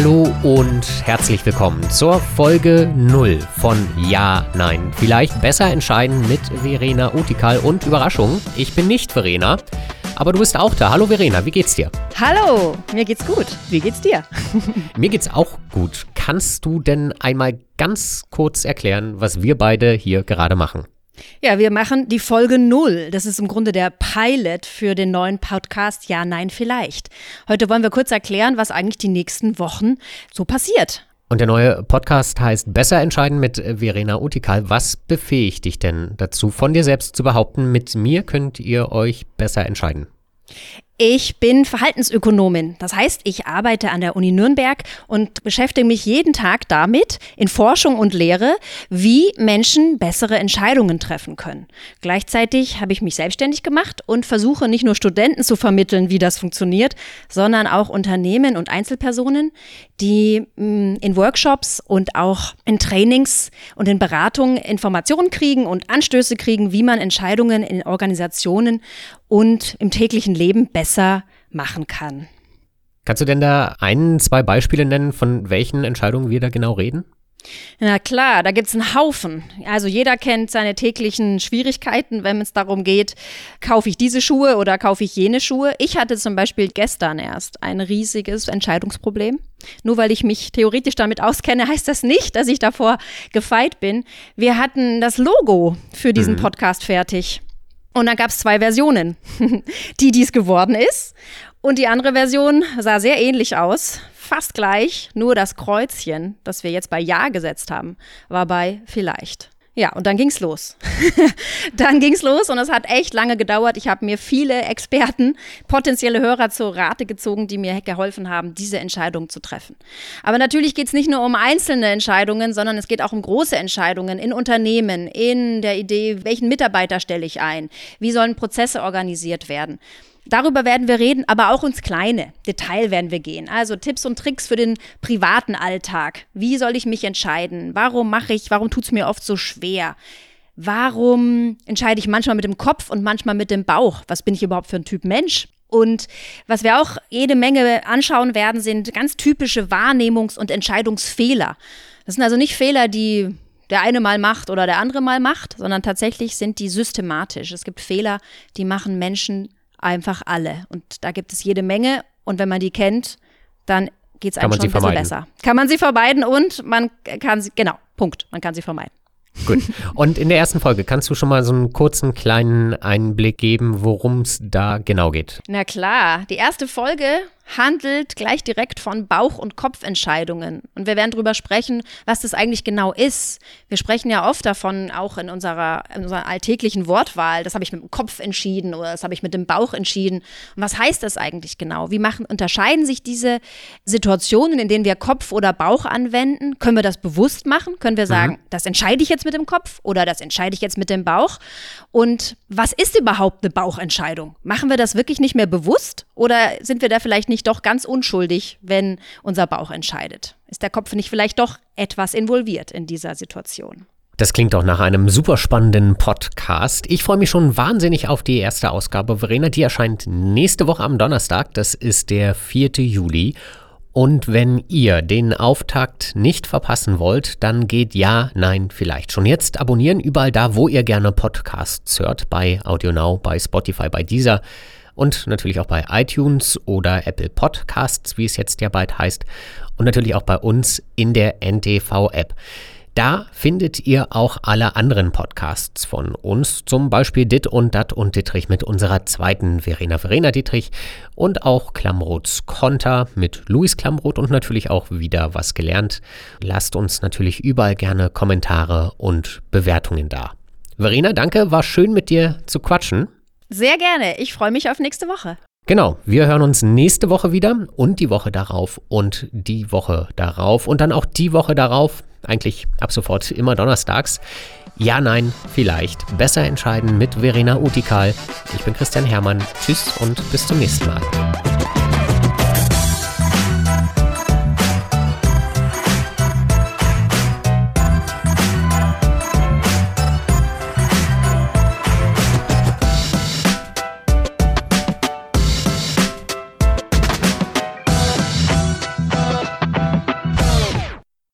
Hallo und herzlich willkommen zur Folge 0 von Ja, Nein. Vielleicht besser entscheiden mit Verena Utikal und Überraschung, ich bin nicht Verena, aber du bist auch da. Hallo Verena, wie geht's dir? Hallo, mir geht's gut. Wie geht's dir? mir geht's auch gut. Kannst du denn einmal ganz kurz erklären, was wir beide hier gerade machen? Ja, wir machen die Folge null. Das ist im Grunde der Pilot für den neuen Podcast Ja, Nein, vielleicht. Heute wollen wir kurz erklären, was eigentlich die nächsten Wochen so passiert. Und der neue Podcast heißt Besser entscheiden mit Verena Utikal. Was befähigt dich denn dazu, von dir selbst zu behaupten, mit mir könnt ihr euch besser entscheiden? Ich bin Verhaltensökonomin. Das heißt, ich arbeite an der Uni Nürnberg und beschäftige mich jeden Tag damit, in Forschung und Lehre, wie Menschen bessere Entscheidungen treffen können. Gleichzeitig habe ich mich selbstständig gemacht und versuche nicht nur Studenten zu vermitteln, wie das funktioniert, sondern auch Unternehmen und Einzelpersonen, die mm, in Workshops und auch in Trainings und in Beratungen Informationen kriegen und Anstöße kriegen, wie man Entscheidungen in Organisationen und im täglichen Leben besser machen kann. Kannst du denn da ein, zwei Beispiele nennen, von welchen Entscheidungen wir da genau reden? Na klar, da gibt es einen Haufen. Also jeder kennt seine täglichen Schwierigkeiten, wenn es darum geht, kaufe ich diese Schuhe oder kaufe ich jene Schuhe. Ich hatte zum Beispiel gestern erst ein riesiges Entscheidungsproblem. Nur weil ich mich theoretisch damit auskenne, heißt das nicht, dass ich davor gefeit bin. Wir hatten das Logo für diesen mhm. Podcast fertig. Und dann gab es zwei Versionen. die, die es geworden ist. Und die andere Version sah sehr ähnlich aus. Fast gleich, nur das Kreuzchen, das wir jetzt bei Ja gesetzt haben, war bei Vielleicht. Ja, und dann ging's los. dann ging's los und es hat echt lange gedauert. Ich habe mir viele Experten, potenzielle Hörer zur Rate gezogen, die mir geholfen haben, diese Entscheidung zu treffen. Aber natürlich geht's nicht nur um einzelne Entscheidungen, sondern es geht auch um große Entscheidungen in Unternehmen, in der Idee, welchen Mitarbeiter stelle ich ein, wie sollen Prozesse organisiert werden. Darüber werden wir reden, aber auch ins kleine Detail werden wir gehen. Also Tipps und Tricks für den privaten Alltag. Wie soll ich mich entscheiden? Warum mache ich, warum tut es mir oft so schwer? Warum entscheide ich manchmal mit dem Kopf und manchmal mit dem Bauch? Was bin ich überhaupt für ein Typ Mensch? Und was wir auch jede Menge anschauen werden, sind ganz typische Wahrnehmungs- und Entscheidungsfehler. Das sind also nicht Fehler, die der eine mal macht oder der andere mal macht, sondern tatsächlich sind die systematisch. Es gibt Fehler, die machen Menschen einfach alle. Und da gibt es jede Menge. Und wenn man die kennt, dann geht es einem schon ein bisschen besser. Kann man sie vermeiden und man kann sie, genau, Punkt, man kann sie vermeiden. Gut. Und in der ersten Folge kannst du schon mal so einen kurzen kleinen Einblick geben, worum es da genau geht. Na klar, die erste Folge handelt gleich direkt von Bauch- und Kopfentscheidungen. Und wir werden darüber sprechen, was das eigentlich genau ist. Wir sprechen ja oft davon, auch in unserer, in unserer alltäglichen Wortwahl, das habe ich mit dem Kopf entschieden oder das habe ich mit dem Bauch entschieden. Und was heißt das eigentlich genau? Wie machen, unterscheiden sich diese Situationen, in denen wir Kopf oder Bauch anwenden? Können wir das bewusst machen? Können wir sagen, mhm. das entscheide ich jetzt mit dem Kopf oder das entscheide ich jetzt mit dem Bauch? Und was ist überhaupt eine Bauchentscheidung? Machen wir das wirklich nicht mehr bewusst oder sind wir da vielleicht nicht doch ganz unschuldig, wenn unser Bauch entscheidet? Ist der Kopf nicht vielleicht doch etwas involviert in dieser Situation? Das klingt doch nach einem super spannenden Podcast. Ich freue mich schon wahnsinnig auf die erste Ausgabe. Verena, die erscheint nächste Woche am Donnerstag. Das ist der 4. Juli. Und wenn ihr den Auftakt nicht verpassen wollt, dann geht ja, nein, vielleicht schon jetzt abonnieren, überall da, wo ihr gerne Podcasts hört, bei AudioNow, bei Spotify, bei dieser und natürlich auch bei iTunes oder Apple Podcasts, wie es jetzt ja bald heißt, und natürlich auch bei uns in der NTV-App. Da findet ihr auch alle anderen Podcasts von uns, zum Beispiel Dit und Dat und Dittrich mit unserer zweiten Verena Verena Dietrich und auch Klamroths Konter mit Luis Klamroth und natürlich auch wieder was gelernt. Lasst uns natürlich überall gerne Kommentare und Bewertungen da. Verena, danke, war schön mit dir zu quatschen. Sehr gerne. Ich freue mich auf nächste Woche. Genau, wir hören uns nächste Woche wieder und die Woche darauf und die Woche darauf und dann auch die Woche darauf, eigentlich ab sofort immer donnerstags. Ja, nein, vielleicht. Besser entscheiden mit Verena Utikal. Ich bin Christian Hermann. Tschüss und bis zum nächsten Mal.